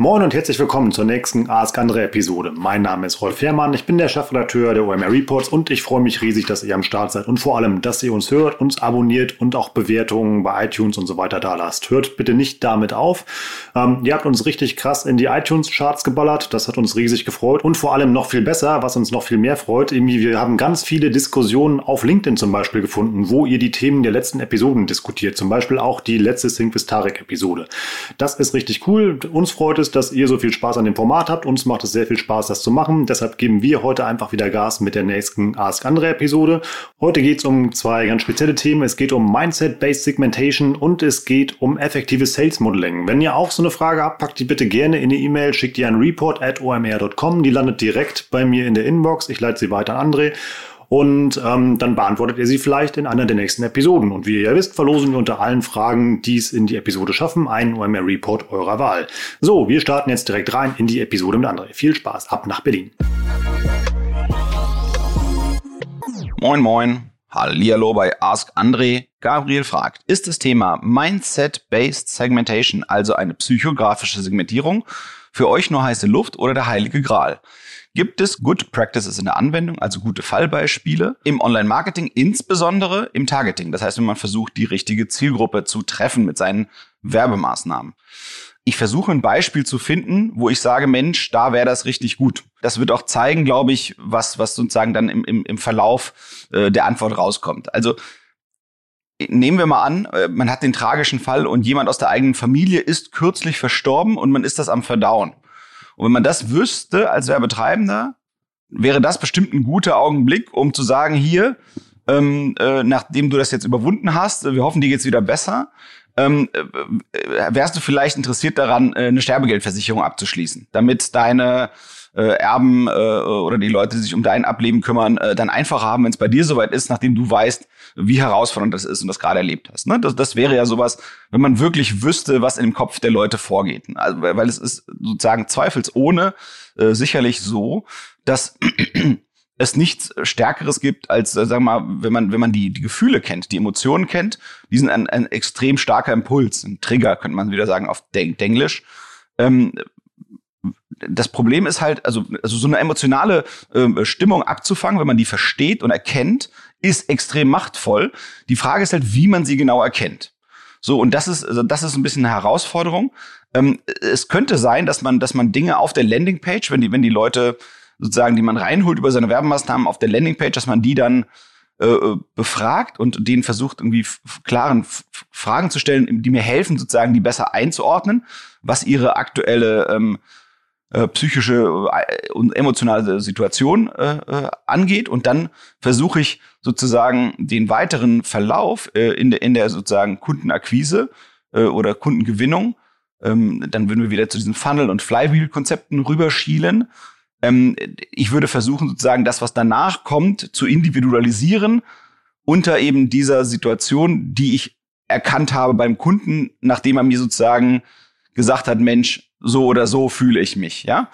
Moin und herzlich willkommen zur nächsten Ask Andre Episode. Mein Name ist Rolf Herrmann, ich bin der Chefredakteur der OMR Reports und ich freue mich riesig, dass ihr am Start seid und vor allem, dass ihr uns hört, uns abonniert und auch Bewertungen bei iTunes und so weiter da lasst. Hört bitte nicht damit auf. Ähm, ihr habt uns richtig krass in die iTunes-Charts geballert, das hat uns riesig gefreut und vor allem noch viel besser, was uns noch viel mehr freut, irgendwie wir haben ganz viele Diskussionen auf LinkedIn zum Beispiel gefunden, wo ihr die Themen der letzten Episoden diskutiert, zum Beispiel auch die letzte Sync with Tarek Episode. Das ist richtig cool, uns freut es, ist, dass ihr so viel Spaß an dem Format habt. Uns macht es sehr viel Spaß, das zu machen. Deshalb geben wir heute einfach wieder Gas mit der nächsten Ask Andre Episode. Heute geht es um zwei ganz spezielle Themen. Es geht um Mindset-Based Segmentation und es geht um effektives Sales Modeling. Wenn ihr auch so eine Frage habt, packt die bitte gerne in eine E-Mail, schickt die an report at omr.com. Die landet direkt bei mir in der Inbox. Ich leite sie weiter an André und ähm, dann beantwortet ihr sie vielleicht in einer der nächsten Episoden. Und wie ihr wisst, verlosen wir unter allen Fragen, die es in die Episode schaffen, einen OMR Report eurer Wahl. So, wir starten jetzt direkt rein in die Episode mit André. Viel Spaß, ab nach Berlin. Moin moin. Hallihallo bei Ask André. Gabriel fragt, ist das Thema Mindset-Based Segmentation, also eine psychografische Segmentierung, für euch nur heiße Luft oder der heilige Gral? Gibt es Good Practices in der Anwendung, also gute Fallbeispiele im Online-Marketing, insbesondere im Targeting? Das heißt, wenn man versucht, die richtige Zielgruppe zu treffen mit seinen Werbemaßnahmen. Ich versuche ein Beispiel zu finden, wo ich sage, Mensch, da wäre das richtig gut. Das wird auch zeigen, glaube ich, was, was sozusagen dann im, im, im Verlauf äh, der Antwort rauskommt. Also nehmen wir mal an, äh, man hat den tragischen Fall und jemand aus der eigenen Familie ist kürzlich verstorben und man ist das am Verdauen. Und wenn man das wüsste als Werbetreibender, wäre das bestimmt ein guter Augenblick, um zu sagen, hier, ähm, äh, nachdem du das jetzt überwunden hast, wir hoffen, dir geht's wieder besser, ähm, äh, wärst du vielleicht interessiert daran, äh, eine Sterbegeldversicherung abzuschließen, damit deine äh, Erben äh, oder die Leute, die sich um dein Ableben kümmern, äh, dann einfacher haben, wenn es bei dir soweit ist, nachdem du weißt, wie herausfordernd das ist und das gerade erlebt hast. Ne? Das, das wäre ja sowas, wenn man wirklich wüsste, was in dem Kopf der Leute vorgeht. Also, weil es ist sozusagen zweifelsohne äh, sicherlich so, dass es nichts Stärkeres gibt, als, äh, sagen wir mal, wenn man, wenn man die, die Gefühle kennt, die Emotionen kennt, die sind ein, ein extrem starker Impuls, ein Trigger, könnte man wieder sagen auf Denglisch. Ähm, das Problem ist halt, also, also so eine emotionale äh, Stimmung abzufangen, wenn man die versteht und erkennt, ist extrem machtvoll. Die Frage ist halt, wie man sie genau erkennt. So, und das ist, also das ist ein bisschen eine Herausforderung. Ähm, es könnte sein, dass man, dass man Dinge auf der Landingpage, wenn die, wenn die Leute sozusagen, die man reinholt über seine Werbemaßnahmen auf der Landingpage, dass man die dann äh, befragt und denen versucht, irgendwie klaren Fragen zu stellen, die mir helfen, sozusagen, die besser einzuordnen, was ihre aktuelle ähm, äh, psychische äh, und emotionale Situation äh, äh, angeht. Und dann versuche ich sozusagen den weiteren Verlauf äh, in, der, in der sozusagen Kundenakquise äh, oder Kundengewinnung. Ähm, dann würden wir wieder zu diesen Funnel- und Flywheel-Konzepten rüberschielen. Ähm, ich würde versuchen, sozusagen das, was danach kommt, zu individualisieren unter eben dieser Situation, die ich erkannt habe beim Kunden, nachdem er mir sozusagen gesagt hat, Mensch, so oder so fühle ich mich, ja.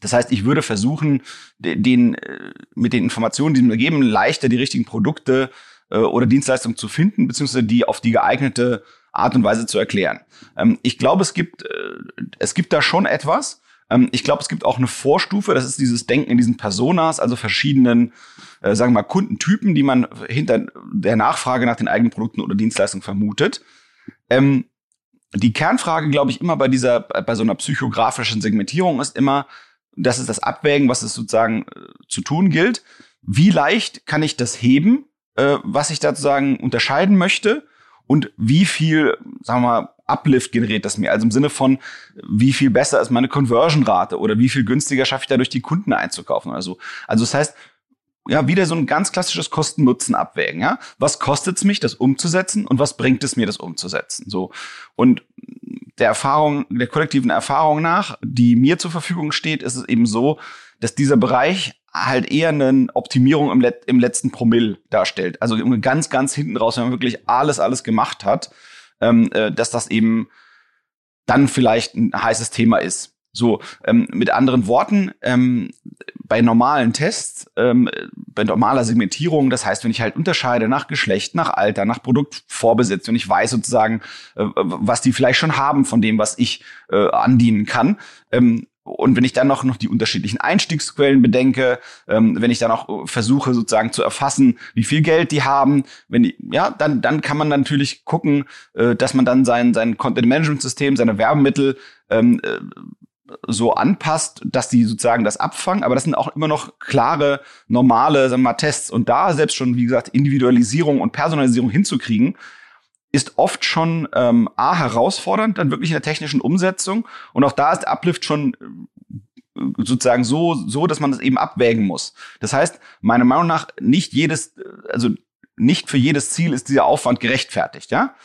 Das heißt, ich würde versuchen, den, äh, mit den Informationen, die mir geben, leichter die richtigen Produkte äh, oder Dienstleistungen zu finden, beziehungsweise die auf die geeignete Art und Weise zu erklären. Ähm, ich glaube, es gibt, äh, es gibt da schon etwas. Ähm, ich glaube, es gibt auch eine Vorstufe, das ist dieses Denken in diesen Personas, also verschiedenen, sagen wir mal, Kundentypen, die man hinter der Nachfrage nach den eigenen Produkten oder Dienstleistungen vermutet. Ähm, die Kernfrage, glaube ich, immer bei dieser, bei so einer psychografischen Segmentierung ist immer, das ist das Abwägen, was es sozusagen äh, zu tun gilt. Wie leicht kann ich das heben, äh, was ich da sozusagen unterscheiden möchte? Und wie viel, sagen wir mal, Uplift generiert das mir? Also im Sinne von, wie viel besser ist meine Conversion-Rate oder wie viel günstiger schaffe ich dadurch die Kunden einzukaufen oder so. Also das heißt, ja, wieder so ein ganz klassisches Kosten-Nutzen abwägen, ja. Was kostet es mich, das umzusetzen und was bringt es mir, das umzusetzen? So. Und der Erfahrung, der kollektiven Erfahrung nach, die mir zur Verfügung steht, ist es eben so, dass dieser Bereich halt eher eine Optimierung im, Let im letzten Promille darstellt. Also ganz, ganz hinten raus, wenn man wirklich alles, alles gemacht hat, ähm, äh, dass das eben dann vielleicht ein heißes Thema ist. So, ähm, mit anderen Worten, ähm, bei normalen Tests, ähm, bei normaler Segmentierung, das heißt, wenn ich halt unterscheide nach Geschlecht, nach Alter, nach Produktvorbesitz, wenn ich weiß sozusagen, äh, was die vielleicht schon haben von dem, was ich äh, andienen kann, ähm, und wenn ich dann noch, noch die unterschiedlichen Einstiegsquellen bedenke, ähm, wenn ich dann auch versuche sozusagen zu erfassen, wie viel Geld die haben, wenn die, ja, dann, dann kann man natürlich gucken, äh, dass man dann sein, sein Content Management System, seine Werbemittel ähm, äh, so anpasst, dass die sozusagen das abfangen. Aber das sind auch immer noch klare, normale sagen wir mal, Tests. Und da selbst schon, wie gesagt, Individualisierung und Personalisierung hinzukriegen, ist oft schon ähm, A herausfordernd, dann wirklich in der technischen Umsetzung. Und auch da ist der Uplift schon äh, sozusagen so, so, dass man das eben abwägen muss. Das heißt, meiner Meinung nach, nicht jedes, also nicht für jedes Ziel ist dieser Aufwand gerechtfertigt, ja.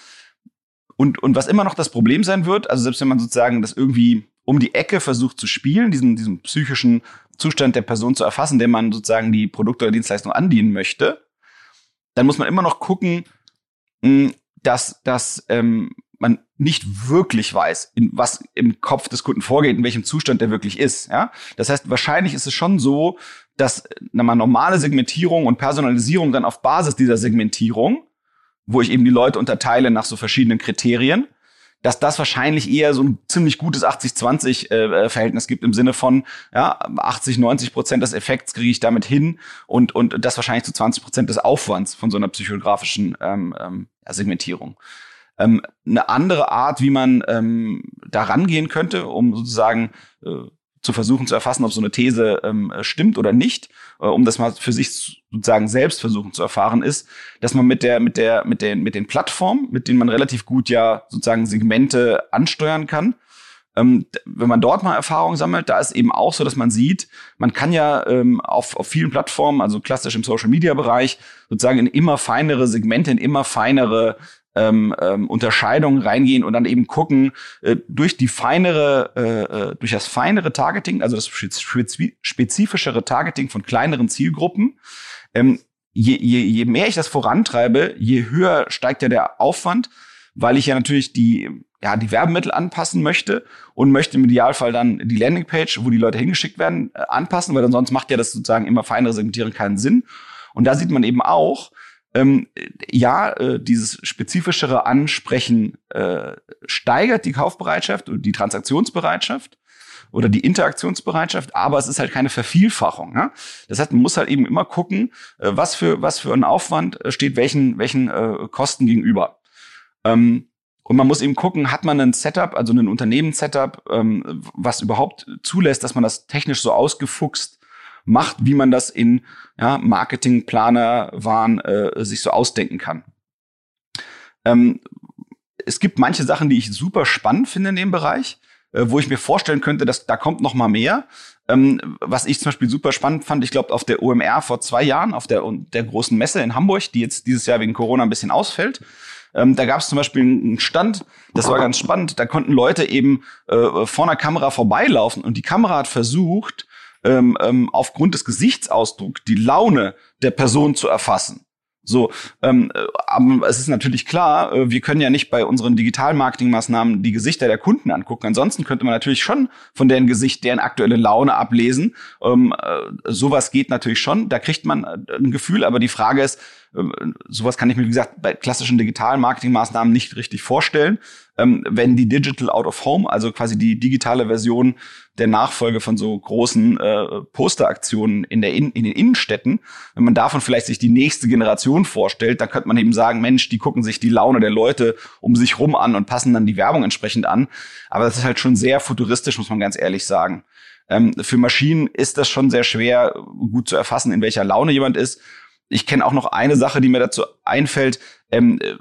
Und, und was immer noch das Problem sein wird, also selbst wenn man sozusagen das irgendwie um die Ecke versucht zu spielen, diesen, diesen psychischen Zustand der Person zu erfassen, dem man sozusagen die Produkte oder Dienstleistung andienen möchte, dann muss man immer noch gucken, hm, dass, dass ähm, man nicht wirklich weiß, in was im Kopf des Kunden vorgeht, in welchem Zustand der wirklich ist. Ja? Das heißt, wahrscheinlich ist es schon so, dass eine normale Segmentierung und Personalisierung dann auf Basis dieser Segmentierung, wo ich eben die Leute unterteile nach so verschiedenen Kriterien, dass das wahrscheinlich eher so ein ziemlich gutes 80-20-Verhältnis äh, gibt im Sinne von, ja, 80, 90 Prozent des Effekts kriege ich damit hin und, und das wahrscheinlich zu 20 Prozent des Aufwands von so einer psychografischen ähm, ähm, Segmentierung. Ähm, eine andere Art, wie man ähm, da rangehen könnte, um sozusagen äh, zu versuchen zu erfassen, ob so eine These ähm, stimmt oder nicht, äh, um das mal für sich sozusagen selbst versuchen zu erfahren, ist, dass man mit der mit der mit den mit den Plattformen, mit denen man relativ gut ja sozusagen Segmente ansteuern kann, ähm, wenn man dort mal Erfahrung sammelt, da ist eben auch so, dass man sieht, man kann ja ähm, auf, auf vielen Plattformen, also klassisch im Social Media Bereich, sozusagen in immer feinere Segmente, in immer feinere ähm, ähm, Unterscheidungen reingehen und dann eben gucken, äh, durch die feinere, äh, äh durch das feinere Targeting, also das spezifischere Targeting von kleineren Zielgruppen, ähm, je, je, je mehr ich das vorantreibe, je höher steigt ja der Aufwand, weil ich ja natürlich die, ja, die Werbemittel anpassen möchte und möchte im Idealfall dann die Landingpage, wo die Leute hingeschickt werden, äh, anpassen, weil ansonsten macht ja das sozusagen immer feinere Segmentieren keinen Sinn. Und da sieht man eben auch, ähm, ja, äh, dieses spezifischere Ansprechen äh, steigert die Kaufbereitschaft und die Transaktionsbereitschaft oder die Interaktionsbereitschaft, aber es ist halt keine Vervielfachung. Ja? Das heißt, man muss halt eben immer gucken, äh, was für was für ein Aufwand äh, steht welchen welchen äh, Kosten gegenüber. Ähm, und man muss eben gucken, hat man ein Setup, also ein Unternehmenssetup, ähm, was überhaupt zulässt, dass man das technisch so ausgefuchst macht, wie man das in ja, Marketingplaner waren, äh, sich so ausdenken kann. Ähm, es gibt manche Sachen, die ich super spannend finde in dem Bereich, äh, wo ich mir vorstellen könnte, dass da kommt noch mal mehr. Ähm, was ich zum Beispiel super spannend fand, ich glaube auf der OMR vor zwei Jahren, auf der, der großen Messe in Hamburg, die jetzt dieses Jahr wegen Corona ein bisschen ausfällt, ähm, da gab es zum Beispiel einen Stand, das war ganz spannend. Da konnten Leute eben äh, vor einer Kamera vorbeilaufen und die Kamera hat versucht, ähm, ähm, aufgrund des Gesichtsausdrucks die Laune der Person zu erfassen. So, ähm, äh, aber es ist natürlich klar, äh, wir können ja nicht bei unseren Digital-Marketing-Maßnahmen die Gesichter der Kunden angucken. Ansonsten könnte man natürlich schon von deren Gesicht deren aktuelle Laune ablesen. Ähm, äh, sowas geht natürlich schon. Da kriegt man äh, ein Gefühl, aber die Frage ist, äh, sowas kann ich mir, wie gesagt, bei klassischen Digital-Marketing-Maßnahmen nicht richtig vorstellen ähm, wenn die Digital Out of Home, also quasi die digitale Version der Nachfolge von so großen äh, Posteraktionen in, der in, in den Innenstädten, wenn man davon vielleicht sich die nächste Generation vorstellt, dann könnte man eben sagen, Mensch, die gucken sich die Laune der Leute um sich rum an und passen dann die Werbung entsprechend an. Aber das ist halt schon sehr futuristisch, muss man ganz ehrlich sagen. Ähm, für Maschinen ist das schon sehr schwer, gut zu erfassen, in welcher Laune jemand ist. Ich kenne auch noch eine Sache, die mir dazu einfällt. Ähm, äh,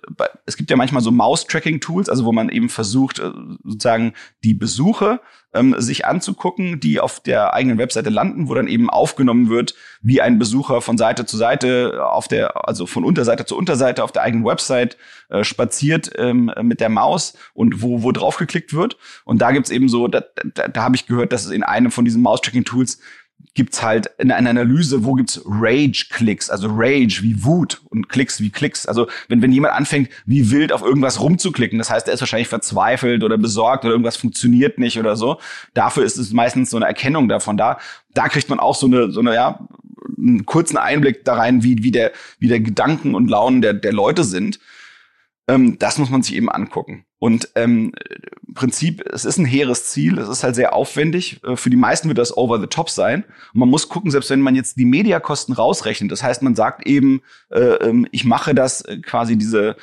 es gibt ja manchmal so Mouse-Tracking-Tools, also wo man eben versucht, äh, sozusagen die Besuche ähm, sich anzugucken, die auf der eigenen Webseite landen, wo dann eben aufgenommen wird, wie ein Besucher von Seite zu Seite auf der, also von Unterseite zu Unterseite auf der eigenen Website äh, spaziert ähm, mit der Maus und wo, wo drauf geklickt wird. Und da gibt's eben so, da, da, da habe ich gehört, dass es in einem von diesen Mouse-Tracking-Tools gibt's halt in einer Analyse, wo gibt's Rage-Klicks, also Rage wie Wut und Klicks wie Klicks. Also wenn, wenn jemand anfängt, wie wild auf irgendwas rumzuklicken, das heißt, er ist wahrscheinlich verzweifelt oder besorgt oder irgendwas funktioniert nicht oder so. Dafür ist es meistens so eine Erkennung davon da. Da kriegt man auch so eine, so eine, ja, einen kurzen Einblick da rein, wie, wie der, wie der Gedanken und Launen der, der Leute sind. Ähm, das muss man sich eben angucken. Und ähm, Prinzip, es ist ein hehres Ziel, es ist halt sehr aufwendig. Äh, für die meisten wird das over the top sein. Und man muss gucken, selbst wenn man jetzt die Mediakosten rausrechnet, das heißt, man sagt eben, äh, ähm, ich mache das äh, quasi diese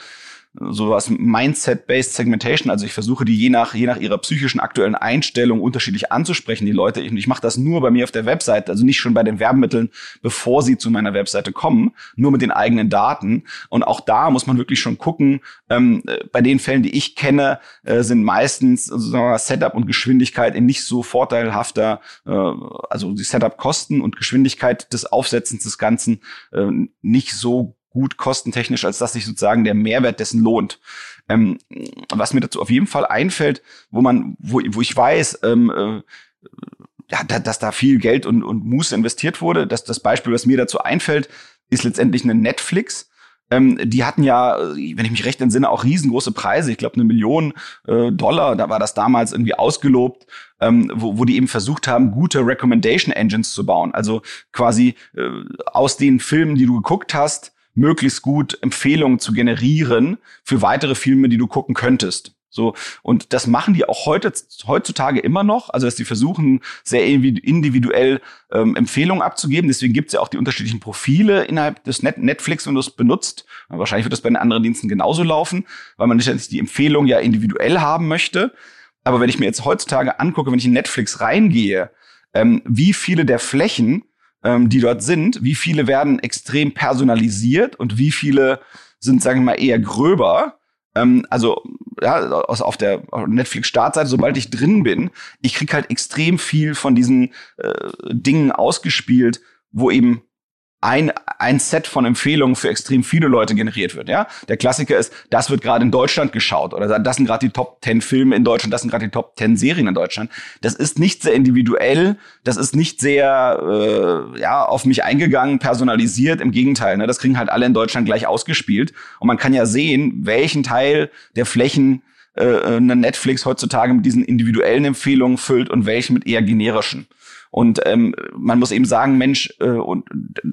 sowas Mindset-based Segmentation. Also ich versuche die je nach je nach ihrer psychischen aktuellen Einstellung unterschiedlich anzusprechen. Die Leute, ich, ich mache das nur bei mir auf der Website, also nicht schon bei den Werbemitteln, bevor sie zu meiner Webseite kommen, nur mit den eigenen Daten. Und auch da muss man wirklich schon gucken. Ähm, äh, bei den Fällen, die ich kenne, äh, sind meistens also Setup und Geschwindigkeit in nicht so vorteilhafter, äh, also die Setup-Kosten und Geschwindigkeit des Aufsetzens des Ganzen äh, nicht so gut kostentechnisch, als dass sich sozusagen der Mehrwert dessen lohnt. Ähm, was mir dazu auf jeden Fall einfällt, wo man, wo, wo ich weiß, ähm, äh, ja, da, dass da viel Geld und, und Muße investiert wurde. Das, das Beispiel, was mir dazu einfällt, ist letztendlich eine Netflix. Ähm, die hatten ja, wenn ich mich recht entsinne, auch riesengroße Preise. Ich glaube, eine Million äh, Dollar, da war das damals irgendwie ausgelobt, ähm, wo, wo die eben versucht haben, gute Recommendation Engines zu bauen. Also quasi äh, aus den Filmen, die du geguckt hast, möglichst gut Empfehlungen zu generieren für weitere Filme, die du gucken könntest. So, und das machen die auch heute, heutzutage immer noch. Also, dass die versuchen, sehr individuell ähm, Empfehlungen abzugeben. Deswegen gibt es ja auch die unterschiedlichen Profile innerhalb des Net Netflix, wenn du es benutzt. Wahrscheinlich wird das bei den anderen Diensten genauso laufen, weil man nicht die Empfehlung ja individuell haben möchte. Aber wenn ich mir jetzt heutzutage angucke, wenn ich in Netflix reingehe, ähm, wie viele der Flächen ähm, die dort sind, wie viele werden extrem personalisiert und wie viele sind, sagen wir mal, eher gröber. Ähm, also ja, aus, auf der Netflix-Startseite, sobald ich drin bin, ich krieg halt extrem viel von diesen äh, Dingen ausgespielt, wo eben ein, ein Set von Empfehlungen für extrem viele Leute generiert wird. Ja, der Klassiker ist, das wird gerade in Deutschland geschaut oder das sind gerade die Top 10 Filme in Deutschland, das sind gerade die Top 10 Serien in Deutschland. Das ist nicht sehr individuell, das ist nicht sehr äh, ja auf mich eingegangen, personalisiert. Im Gegenteil, ne, das kriegen halt alle in Deutschland gleich ausgespielt und man kann ja sehen, welchen Teil der Flächen äh, eine Netflix heutzutage mit diesen individuellen Empfehlungen füllt und welchen mit eher generischen. Und ähm, man muss eben sagen, Mensch, äh, und,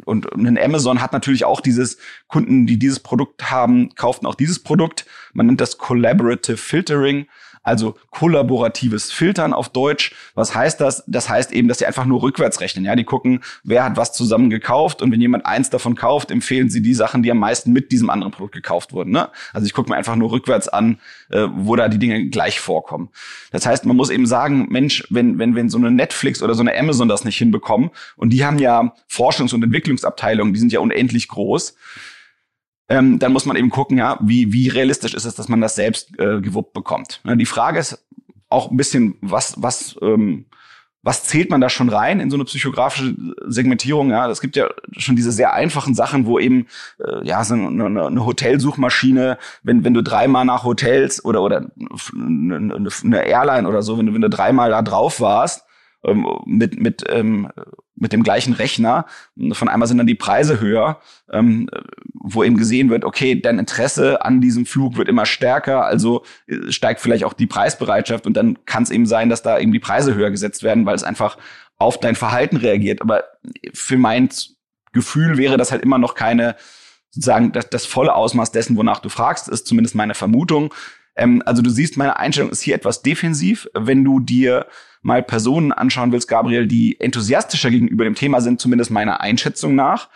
und ein Amazon hat natürlich auch dieses Kunden, die dieses Produkt haben, kauften auch dieses Produkt. Man nennt das Collaborative Filtering also kollaboratives Filtern auf Deutsch. Was heißt das? Das heißt eben, dass sie einfach nur rückwärts rechnen. Ja, die gucken, wer hat was zusammen gekauft und wenn jemand eins davon kauft, empfehlen sie die Sachen, die am meisten mit diesem anderen Produkt gekauft wurden. Ne? Also ich gucke mir einfach nur rückwärts an, äh, wo da die Dinge gleich vorkommen. Das heißt, man muss eben sagen, Mensch, wenn wenn wenn so eine Netflix oder so eine Amazon das nicht hinbekommen und die haben ja Forschungs- und Entwicklungsabteilungen, die sind ja unendlich groß ähm, dann muss man eben gucken, ja, wie, wie realistisch ist es, dass man das selbst äh, gewuppt bekommt. Ja, die Frage ist auch ein bisschen, was, was, ähm, was zählt man da schon rein in so eine psychografische Segmentierung? Ja, es gibt ja schon diese sehr einfachen Sachen, wo eben äh, ja so eine, eine Hotelsuchmaschine, wenn wenn du dreimal nach Hotels oder oder eine, eine Airline oder so, wenn du wenn du dreimal da drauf warst ähm, mit mit ähm, mit dem gleichen Rechner. Von einmal sind dann die Preise höher, ähm, wo eben gesehen wird, okay, dein Interesse an diesem Flug wird immer stärker, also äh, steigt vielleicht auch die Preisbereitschaft und dann kann es eben sein, dass da eben die Preise höher gesetzt werden, weil es einfach auf dein Verhalten reagiert. Aber für mein Gefühl wäre das halt immer noch keine sozusagen das, das volle Ausmaß dessen, wonach du fragst, ist zumindest meine Vermutung. Ähm, also du siehst, meine Einstellung ist hier etwas defensiv. Wenn du dir mal Personen anschauen willst, Gabriel, die enthusiastischer gegenüber dem Thema sind, zumindest meiner Einschätzung nach,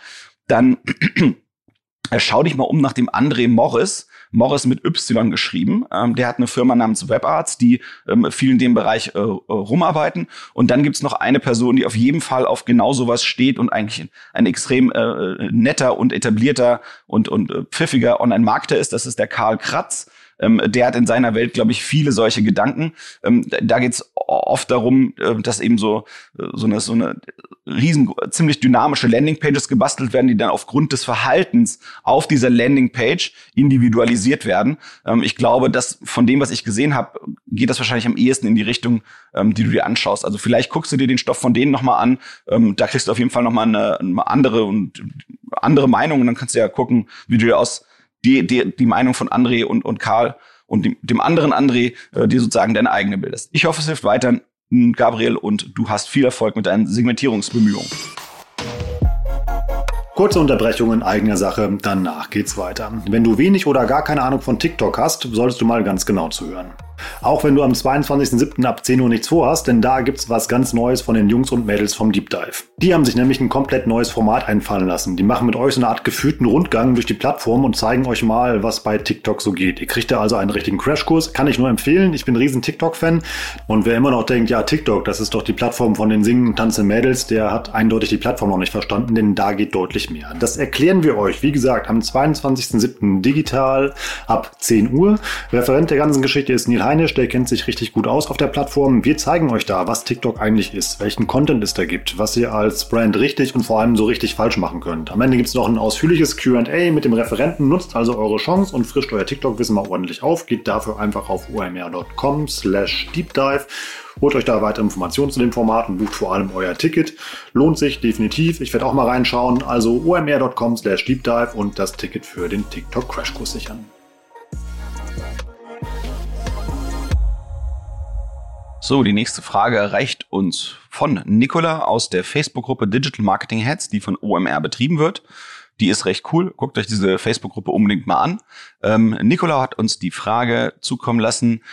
dann schau dich mal um nach dem André Morris. Morris mit Y geschrieben. Ähm, der hat eine Firma namens WebArts, die ähm, viel in dem Bereich äh, rumarbeiten. Und dann gibt's noch eine Person, die auf jeden Fall auf genau sowas steht und eigentlich ein, extrem äh, netter und etablierter und, und äh, pfiffiger Online-Marketer ist. Das ist der Karl Kratz. Ähm, der hat in seiner Welt, glaube ich, viele solche Gedanken. Ähm, da geht es oft darum, äh, dass eben so, äh, so eine, so eine riesen, ziemlich dynamische Landingpages gebastelt werden, die dann aufgrund des Verhaltens auf dieser Landingpage individualisiert werden. Ähm, ich glaube, dass von dem, was ich gesehen habe, geht das wahrscheinlich am ehesten in die Richtung, ähm, die du dir anschaust. Also vielleicht guckst du dir den Stoff von denen nochmal an. Ähm, da kriegst du auf jeden Fall nochmal eine, eine andere und andere Meinung. Und dann kannst du ja gucken, wie du dir aus die, die, die Meinung von André und, und Karl und dem, dem anderen André äh, dir sozusagen deine eigene bildest. Ich hoffe, es hilft weiter, Gabriel, und du hast viel Erfolg mit deinen Segmentierungsbemühungen. Kurze Unterbrechung in eigener Sache, danach geht's weiter. Wenn du wenig oder gar keine Ahnung von TikTok hast, solltest du mal ganz genau zuhören. Auch wenn du am 22.07. ab 10 Uhr nichts vorhast, denn da gibt's was ganz Neues von den Jungs und Mädels vom Deep Dive. Die haben sich nämlich ein komplett neues Format einfallen lassen. Die machen mit euch so eine Art geführten Rundgang durch die Plattform und zeigen euch mal, was bei TikTok so geht. Ihr kriegt da also einen richtigen Crashkurs, kann ich nur empfehlen. Ich bin ein riesen TikTok-Fan und wer immer noch denkt, ja, TikTok, das ist doch die Plattform von den singenden, tanzenden Mädels, der hat eindeutig die Plattform noch nicht verstanden, denn da geht deutlich mehr. Das erklären wir euch, wie gesagt, am 22.07. digital ab 10 Uhr. Referent der ganzen Geschichte ist Neil Heinisch, der kennt sich richtig gut aus auf der Plattform. Wir zeigen euch da, was TikTok eigentlich ist, welchen Content es da gibt, was ihr als Brand richtig und vor allem so richtig falsch machen könnt. Am Ende gibt es noch ein ausführliches QA mit dem Referenten. Nutzt also eure Chance und frischt euer TikTok-Wissen mal ordentlich auf. Geht dafür einfach auf omr.com slash deepdive. Holt euch da weitere Informationen zu dem Format und bucht vor allem euer Ticket. Lohnt sich definitiv. Ich werde auch mal reinschauen. Also omr.com slash deepdive und das Ticket für den TikTok Crashkurs sichern. So, die nächste Frage erreicht uns von Nicola aus der Facebook-Gruppe Digital Marketing Heads, die von OMR betrieben wird. Die ist recht cool. Guckt euch diese Facebook-Gruppe unbedingt mal an. Ähm, Nicola hat uns die Frage zukommen lassen,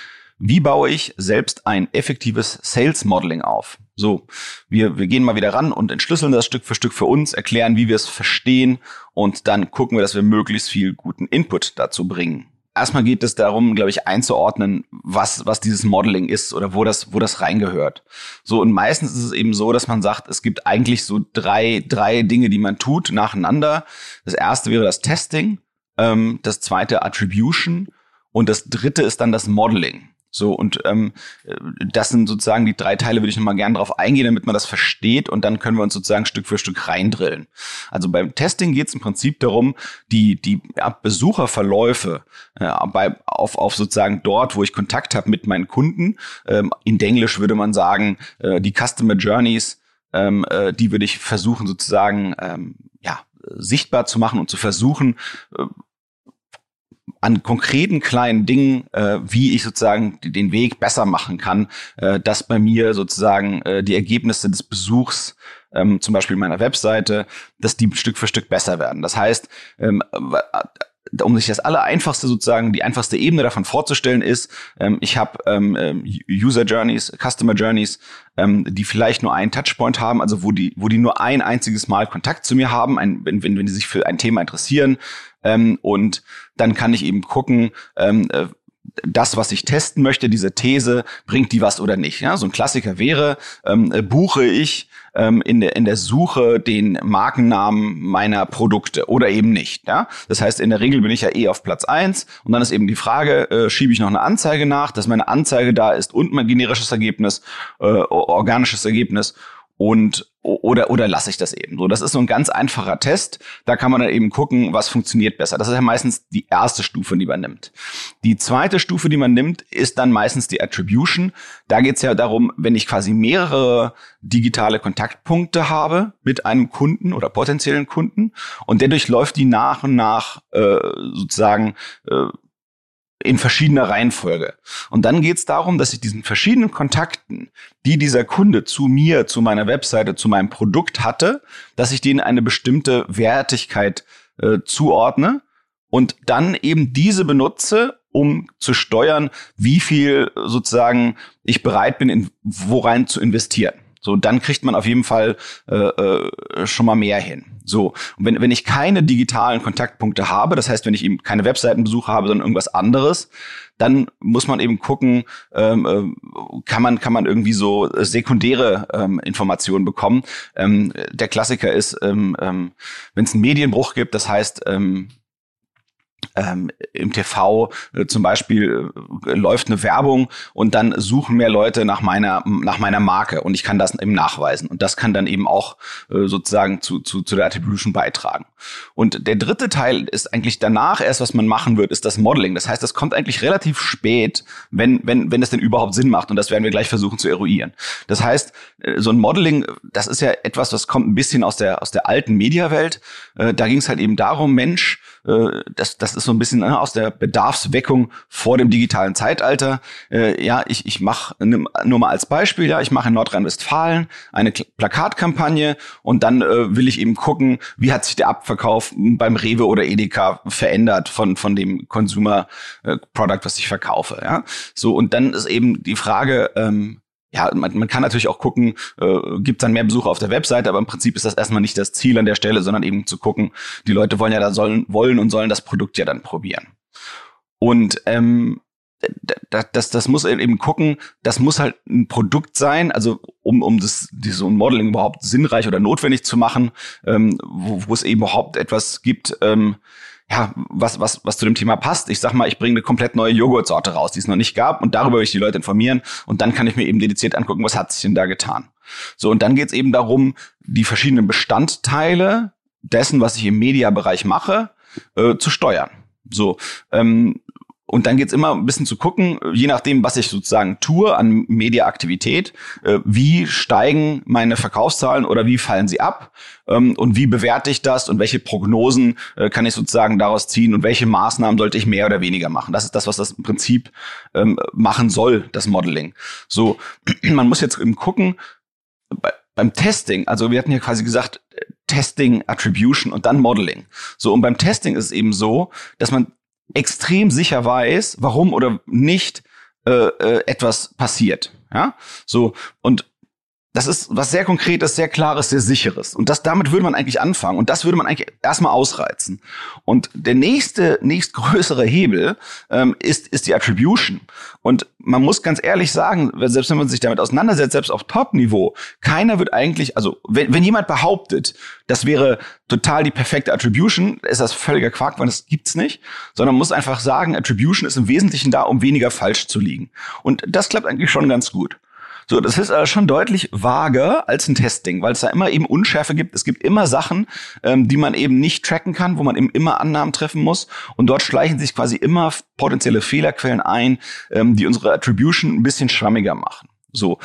wie baue ich selbst ein effektives Sales Modeling auf? So, wir, wir gehen mal wieder ran und entschlüsseln das Stück für Stück für uns, erklären, wie wir es verstehen und dann gucken wir, dass wir möglichst viel guten Input dazu bringen erstmal geht es darum, glaube ich, einzuordnen, was, was dieses Modeling ist oder wo das, wo das reingehört. So, und meistens ist es eben so, dass man sagt, es gibt eigentlich so drei, drei Dinge, die man tut nacheinander. Das erste wäre das Testing, ähm, das zweite Attribution und das dritte ist dann das Modeling. So, und ähm, das sind sozusagen die drei Teile, würde ich nochmal gerne drauf eingehen, damit man das versteht und dann können wir uns sozusagen Stück für Stück reindrillen. Also beim Testing geht es im Prinzip darum, die, die ja, Besucherverläufe äh, bei, auf, auf sozusagen dort, wo ich Kontakt habe mit meinen Kunden, ähm, in Englisch würde man sagen, äh, die Customer Journeys, ähm, äh, die würde ich versuchen sozusagen ähm, ja, sichtbar zu machen und zu versuchen, äh, an konkreten kleinen Dingen, äh, wie ich sozusagen den Weg besser machen kann, äh, dass bei mir sozusagen äh, die Ergebnisse des Besuchs ähm, zum Beispiel meiner Webseite, dass die Stück für Stück besser werden. Das heißt, ähm, um sich das allereinfachste sozusagen, die einfachste Ebene davon vorzustellen ist, ähm, ich habe ähm, ähm, User Journeys, Customer Journeys, ähm, die vielleicht nur einen Touchpoint haben, also wo die, wo die nur ein einziges Mal Kontakt zu mir haben, ein, wenn, wenn, wenn die sich für ein Thema interessieren. Ähm, und dann kann ich eben gucken, ähm, äh, das, was ich testen möchte, diese These, bringt die was oder nicht. Ja, so ein Klassiker wäre, ähm, äh, buche ich ähm, in, der, in der Suche den Markennamen meiner Produkte oder eben nicht. Ja? Das heißt, in der Regel bin ich ja eh auf Platz eins und dann ist eben die Frage, äh, schiebe ich noch eine Anzeige nach, dass meine Anzeige da ist und mein generisches Ergebnis, äh, organisches Ergebnis und oder oder lasse ich das eben so. Das ist so ein ganz einfacher Test. Da kann man dann eben gucken, was funktioniert besser. Das ist ja meistens die erste Stufe, die man nimmt. Die zweite Stufe, die man nimmt, ist dann meistens die Attribution. Da geht es ja darum, wenn ich quasi mehrere digitale Kontaktpunkte habe mit einem Kunden oder potenziellen Kunden und der durchläuft die nach und nach äh, sozusagen äh, in verschiedener Reihenfolge. Und dann geht es darum, dass ich diesen verschiedenen Kontakten, die dieser Kunde zu mir, zu meiner Webseite, zu meinem Produkt hatte, dass ich denen eine bestimmte Wertigkeit äh, zuordne und dann eben diese benutze, um zu steuern, wie viel sozusagen ich bereit bin, in worein zu investieren. So, dann kriegt man auf jeden Fall äh, äh, schon mal mehr hin. So, und wenn, wenn ich keine digitalen Kontaktpunkte habe, das heißt, wenn ich eben keine Webseitenbesuche habe, sondern irgendwas anderes, dann muss man eben gucken, ähm, äh, kann man kann man irgendwie so sekundäre ähm, Informationen bekommen. Ähm, der Klassiker ist, ähm, ähm, wenn es einen Medienbruch gibt, das heißt, ähm, ähm, im TV äh, zum Beispiel äh, läuft eine Werbung und dann suchen mehr Leute nach meiner nach meiner Marke und ich kann das eben nachweisen und das kann dann eben auch äh, sozusagen zu, zu, zu der Attribution beitragen. Und der dritte Teil ist eigentlich danach erst, was man machen wird, ist das Modeling. Das heißt, das kommt eigentlich relativ spät, wenn wenn wenn es denn überhaupt Sinn macht und das werden wir gleich versuchen zu eruieren. Das heißt, äh, so ein Modeling, das ist ja etwas, was kommt ein bisschen aus der aus der alten Mediawelt. Äh, da ging es halt eben darum, Mensch äh, das, das ist so ein bisschen äh, aus der Bedarfsweckung vor dem digitalen Zeitalter. Äh, ja, ich, ich mache nur mal als Beispiel, ja, ich mache in Nordrhein-Westfalen eine Plakatkampagne und dann äh, will ich eben gucken, wie hat sich der Abverkauf beim Rewe oder Edeka verändert von, von dem Consumer äh, Product, was ich verkaufe. Ja? So, und dann ist eben die Frage, ähm, ja, man, man kann natürlich auch gucken, äh, gibt dann mehr Besucher auf der Webseite, aber im Prinzip ist das erstmal nicht das Ziel an der Stelle, sondern eben zu gucken, die Leute wollen ja da sollen, wollen und sollen das Produkt ja dann probieren. Und ähm, das, das, das muss eben gucken, das muss halt ein Produkt sein, also um, um das, so ein Modeling überhaupt sinnreich oder notwendig zu machen, ähm, wo, wo es eben überhaupt etwas gibt, ähm, ja, was, was, was zu dem Thema passt. Ich sag mal, ich bringe eine komplett neue Joghurtsorte raus, die es noch nicht gab und darüber will ich die Leute informieren und dann kann ich mir eben dediziert angucken, was hat sich denn da getan. So, und dann geht es eben darum, die verschiedenen Bestandteile dessen, was ich im Mediabereich mache, äh, zu steuern. So, ähm, und dann geht's immer ein bisschen zu gucken, je nachdem, was ich sozusagen tue an Mediaaktivität, äh, wie steigen meine Verkaufszahlen oder wie fallen sie ab ähm, und wie bewerte ich das und welche Prognosen äh, kann ich sozusagen daraus ziehen und welche Maßnahmen sollte ich mehr oder weniger machen. Das ist das, was das im Prinzip ähm, machen soll, das Modeling. So, man muss jetzt eben gucken, beim Testing, also wir hatten ja quasi gesagt, Testing, Attribution und dann Modeling. So, und beim Testing ist es eben so, dass man extrem sicher weiß, warum oder nicht äh, äh, etwas passiert. Ja, so und das ist was sehr Konkretes, sehr Klares, sehr Sicheres. Und das, damit würde man eigentlich anfangen. Und das würde man eigentlich erstmal ausreizen. Und der nächste, nächstgrößere Hebel ähm, ist, ist die Attribution. Und man muss ganz ehrlich sagen, selbst wenn man sich damit auseinandersetzt, selbst auf Top-Niveau, keiner wird eigentlich, also wenn, wenn jemand behauptet, das wäre total die perfekte Attribution, ist das völliger Quark, weil das gibt's nicht. Sondern man muss einfach sagen, Attribution ist im Wesentlichen da, um weniger falsch zu liegen. Und das klappt eigentlich schon ganz gut. So, das ist aber schon deutlich vager als ein Testing, weil es da immer eben Unschärfe gibt. Es gibt immer Sachen, ähm, die man eben nicht tracken kann, wo man eben immer Annahmen treffen muss. Und dort schleichen sich quasi immer potenzielle Fehlerquellen ein, ähm, die unsere Attribution ein bisschen schwammiger machen. So,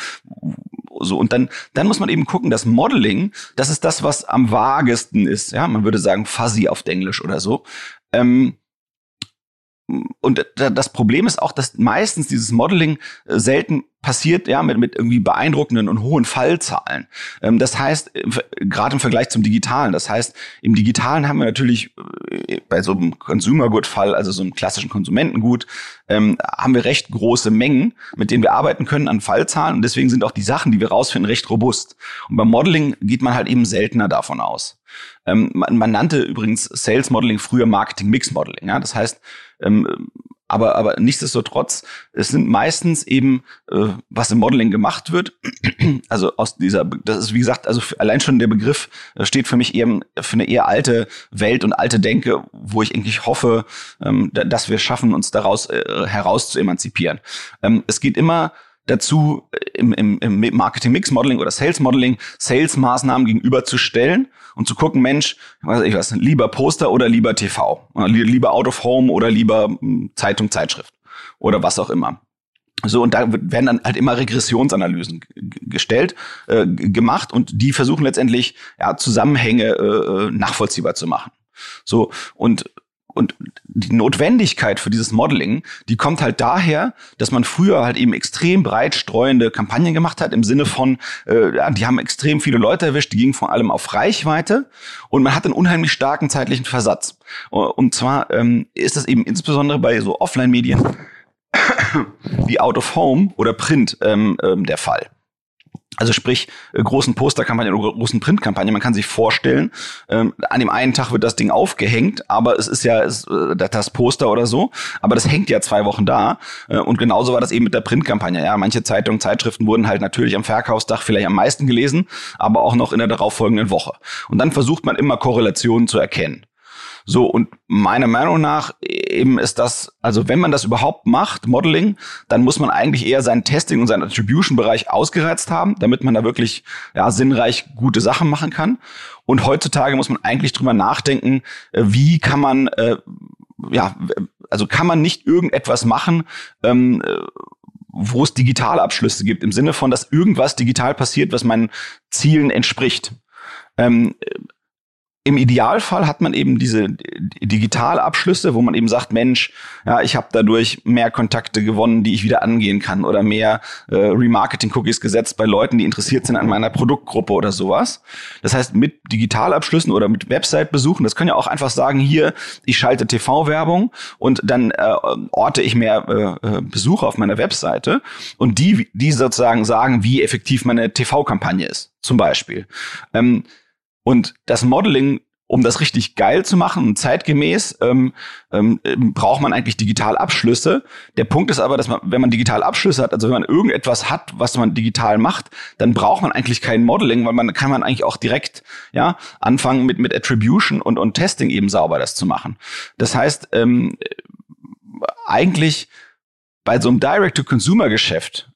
so und dann dann muss man eben gucken, das Modeling, das ist das, was am vagesten ist. Ja, man würde sagen fuzzy auf Englisch oder so. Ähm, und das Problem ist auch, dass meistens dieses Modeling äh, selten passiert, ja, mit, mit irgendwie beeindruckenden und hohen Fallzahlen. Ähm, das heißt, gerade im Vergleich zum Digitalen, das heißt, im Digitalen haben wir natürlich äh, bei so einem Consumer Good Fall, also so einem klassischen Konsumentengut, ähm, haben wir recht große Mengen, mit denen wir arbeiten können an Fallzahlen und deswegen sind auch die Sachen, die wir rausfinden, recht robust. Und beim Modeling geht man halt eben seltener davon aus. Ähm, man, man nannte übrigens Sales Modeling früher Marketing Mix Modeling, ja, das heißt, ähm, aber, aber nichtsdestotrotz, es sind meistens eben, äh, was im Modeling gemacht wird. Also aus dieser, das ist wie gesagt, also allein schon der Begriff äh, steht für mich eher für eine eher alte Welt und alte Denke, wo ich eigentlich hoffe, ähm, dass wir schaffen, uns daraus äh, heraus zu emanzipieren. Ähm, es geht immer dazu, im, im, im Marketing-Mix-Modeling oder Sales-Modeling Sales-Maßnahmen gegenüberzustellen und zu gucken, Mensch, weiß ich was, lieber Poster oder lieber TV, lieber Out of Home oder lieber hm, Zeitung, Zeitschrift oder was auch immer. So, und da werden dann halt immer Regressionsanalysen gestellt, äh, gemacht und die versuchen letztendlich ja, Zusammenhänge äh, äh nachvollziehbar zu machen. So, und und die Notwendigkeit für dieses Modeling, die kommt halt daher, dass man früher halt eben extrem breit streuende Kampagnen gemacht hat, im Sinne von, äh, ja, die haben extrem viele Leute erwischt, die gingen vor allem auf Reichweite und man hat einen unheimlich starken zeitlichen Versatz. Und zwar ähm, ist das eben insbesondere bei so Offline-Medien wie Out of Home oder Print ähm, ähm, der Fall. Also sprich, äh, großen Posterkampagnen oder großen Printkampagnen. Man kann sich vorstellen, ähm, an dem einen Tag wird das Ding aufgehängt, aber es ist ja ist, äh, das Poster oder so, aber das hängt ja zwei Wochen da. Äh, und genauso war das eben mit der Printkampagne. Ja, manche Zeitungen, Zeitschriften wurden halt natürlich am Verkaufsdach vielleicht am meisten gelesen, aber auch noch in der darauffolgenden Woche. Und dann versucht man immer Korrelationen zu erkennen. So, und meiner Meinung nach eben ist das, also wenn man das überhaupt macht, Modeling, dann muss man eigentlich eher sein Testing und seinen Attribution-Bereich ausgereizt haben, damit man da wirklich ja, sinnreich gute Sachen machen kann. Und heutzutage muss man eigentlich drüber nachdenken, äh, wie kann man, äh, ja, also kann man nicht irgendetwas machen, ähm, äh, wo es Digitalabschlüsse gibt, im Sinne von, dass irgendwas digital passiert, was meinen Zielen entspricht. Ähm, im Idealfall hat man eben diese Digitalabschlüsse, wo man eben sagt, Mensch, ja, ich habe dadurch mehr Kontakte gewonnen, die ich wieder angehen kann oder mehr äh, Remarketing-Cookies gesetzt bei Leuten, die interessiert sind an meiner Produktgruppe oder sowas. Das heißt, mit Digitalabschlüssen oder mit Website-Besuchen, das können ja auch einfach sagen, hier, ich schalte TV-Werbung und dann äh, orte ich mehr äh, äh, Besucher auf meiner Webseite und die, die sozusagen sagen, wie effektiv meine TV-Kampagne ist, zum Beispiel. Ähm, und das Modeling, um das richtig geil zu machen zeitgemäß, ähm, ähm, braucht man eigentlich Digitalabschlüsse. Der Punkt ist aber, dass man, wenn man Digitalabschlüsse hat, also wenn man irgendetwas hat, was man digital macht, dann braucht man eigentlich kein Modeling, weil man kann man eigentlich auch direkt ja anfangen mit mit Attribution und und Testing eben sauber das zu machen. Das heißt, ähm, eigentlich bei so einem Direct-to-Consumer-Geschäft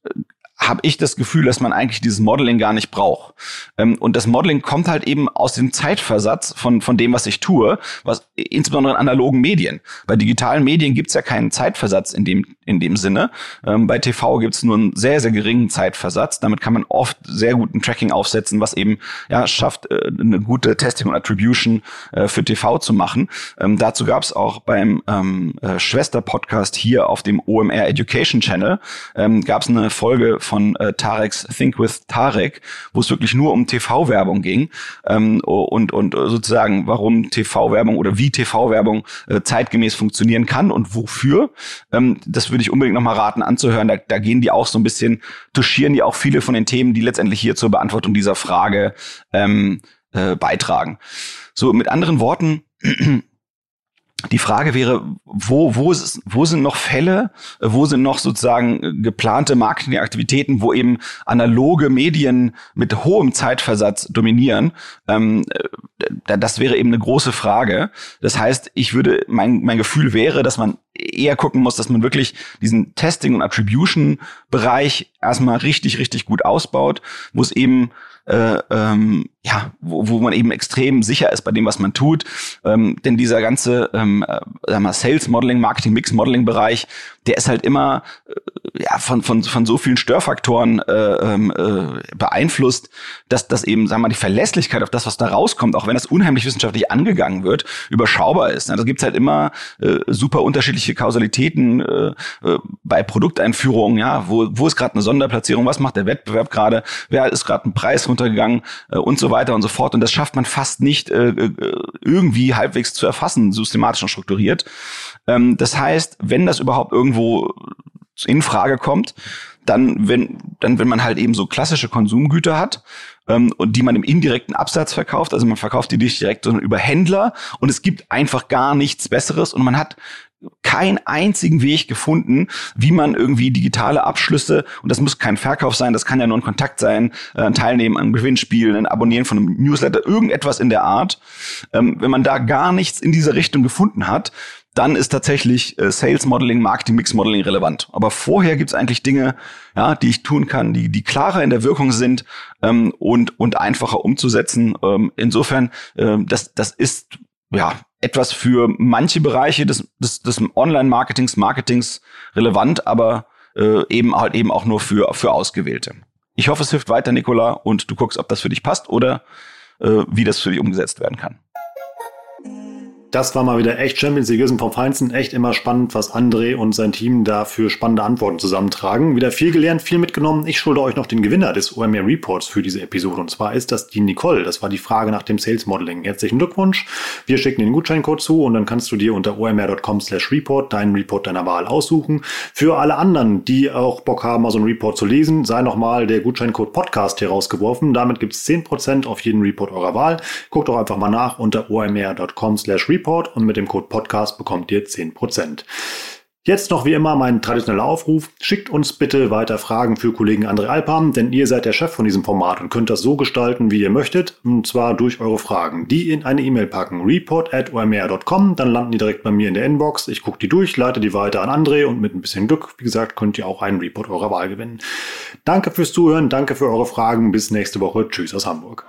habe ich das Gefühl, dass man eigentlich dieses Modeling gar nicht braucht. Ähm, und das Modeling kommt halt eben aus dem Zeitversatz von, von dem, was ich tue, was insbesondere in analogen Medien. Bei digitalen Medien gibt's ja keinen Zeitversatz in dem, in dem Sinne. Ähm, bei TV gibt's nur einen sehr, sehr geringen Zeitversatz. Damit kann man oft sehr guten Tracking aufsetzen, was eben ja schafft, äh, eine gute Testing und Attribution äh, für TV zu machen. Ähm, dazu gab's auch beim ähm, äh, Schwester-Podcast hier auf dem OMR Education Channel ähm, gab's eine Folge von äh, Tareks Think with Tarek, wo es wirklich nur um TV-Werbung ging ähm, und, und sozusagen, warum TV-Werbung oder wie TV-Werbung äh, zeitgemäß funktionieren kann und wofür. Ähm, das würde ich unbedingt nochmal raten anzuhören. Da, da gehen die auch so ein bisschen, touchieren die auch viele von den Themen, die letztendlich hier zur Beantwortung dieser Frage ähm, äh, beitragen. So, mit anderen Worten, die Frage wäre, wo, wo, wo sind noch Fälle, wo sind noch sozusagen geplante Marketingaktivitäten, wo eben analoge Medien mit hohem Zeitversatz dominieren? Ähm, das wäre eben eine große Frage. Das heißt, ich würde, mein, mein Gefühl wäre, dass man eher gucken muss, dass man wirklich diesen Testing- und Attribution-Bereich erstmal richtig, richtig gut ausbaut, wo es eben äh, ähm, ja, wo, wo man eben extrem sicher ist bei dem, was man tut. Ähm, denn dieser ganze ähm, äh, wir, Sales Modeling, Marketing Mix Modeling Bereich, der ist halt immer äh, ja, von, von, von so vielen Störfaktoren äh, ähm, äh, beeinflusst, dass, dass eben, sagen wir mal, die Verlässlichkeit auf das, was da rauskommt, auch wenn das unheimlich wissenschaftlich angegangen wird, überschaubar ist. Ne? Da gibt's halt immer äh, super unterschiedliche Kausalitäten äh, äh, bei Produkteinführungen, ja, wo, wo ist gerade eine Sonderplatzierung, was macht der Wettbewerb gerade, wer ist gerade ein Preis runtergegangen äh, und so weiter und so fort. Und das schafft man fast nicht äh, äh, irgendwie halbwegs zu erfassen, systematisch und strukturiert. Ähm, das heißt, wenn das überhaupt irgendwo in Frage kommt, dann wenn dann wenn man halt eben so klassische Konsumgüter hat ähm, und die man im indirekten Absatz verkauft, also man verkauft die nicht direkt, sondern über Händler und es gibt einfach gar nichts Besseres und man hat keinen einzigen Weg gefunden, wie man irgendwie digitale Abschlüsse, und das muss kein Verkauf sein, das kann ja nur ein Kontakt sein, äh, ein Teilnehmen an Gewinnspielen, ein Abonnieren von einem Newsletter, irgendetwas in der Art. Ähm, wenn man da gar nichts in dieser Richtung gefunden hat, dann ist tatsächlich äh, Sales Modeling, Marketing Mix Modeling relevant. Aber vorher gibt's eigentlich Dinge, ja, die ich tun kann, die die klarer in der Wirkung sind ähm, und und einfacher umzusetzen. Ähm, insofern, äh, das das ist ja etwas für manche Bereiche des, des, des Online-Marketings, Marketings relevant, aber äh, eben halt eben auch nur für, für Ausgewählte. Ich hoffe, es hilft weiter, Nicola, und du guckst, ob das für dich passt oder äh, wie das für dich umgesetzt werden kann. Das war mal wieder echt Champions League vom Feinsten. Echt immer spannend, was André und sein Team da für spannende Antworten zusammentragen. Wieder viel gelernt, viel mitgenommen. Ich schulde euch noch den Gewinner des OMR Reports für diese Episode. Und zwar ist das die Nicole. Das war die Frage nach dem Sales Modeling. Herzlichen Glückwunsch. Wir schicken den Gutscheincode zu und dann kannst du dir unter omr.com slash report deinen Report deiner Wahl aussuchen. Für alle anderen, die auch Bock haben, mal so einen Report zu lesen, sei nochmal der Gutscheincode Podcast hier rausgeworfen. Damit gibt's 10% auf jeden Report eurer Wahl. Guckt doch einfach mal nach unter omr.com slash report Report und mit dem Code Podcast bekommt ihr 10%. Jetzt noch wie immer mein traditioneller Aufruf. Schickt uns bitte weiter Fragen für Kollegen André Alpam, denn ihr seid der Chef von diesem Format und könnt das so gestalten, wie ihr möchtet, und zwar durch eure Fragen. Die in eine E-Mail packen, report at omr.com, dann landen die direkt bei mir in der Inbox. Ich gucke die durch, leite die weiter an André und mit ein bisschen Glück, wie gesagt, könnt ihr auch einen Report eurer Wahl gewinnen. Danke fürs Zuhören, danke für eure Fragen, bis nächste Woche. Tschüss aus Hamburg.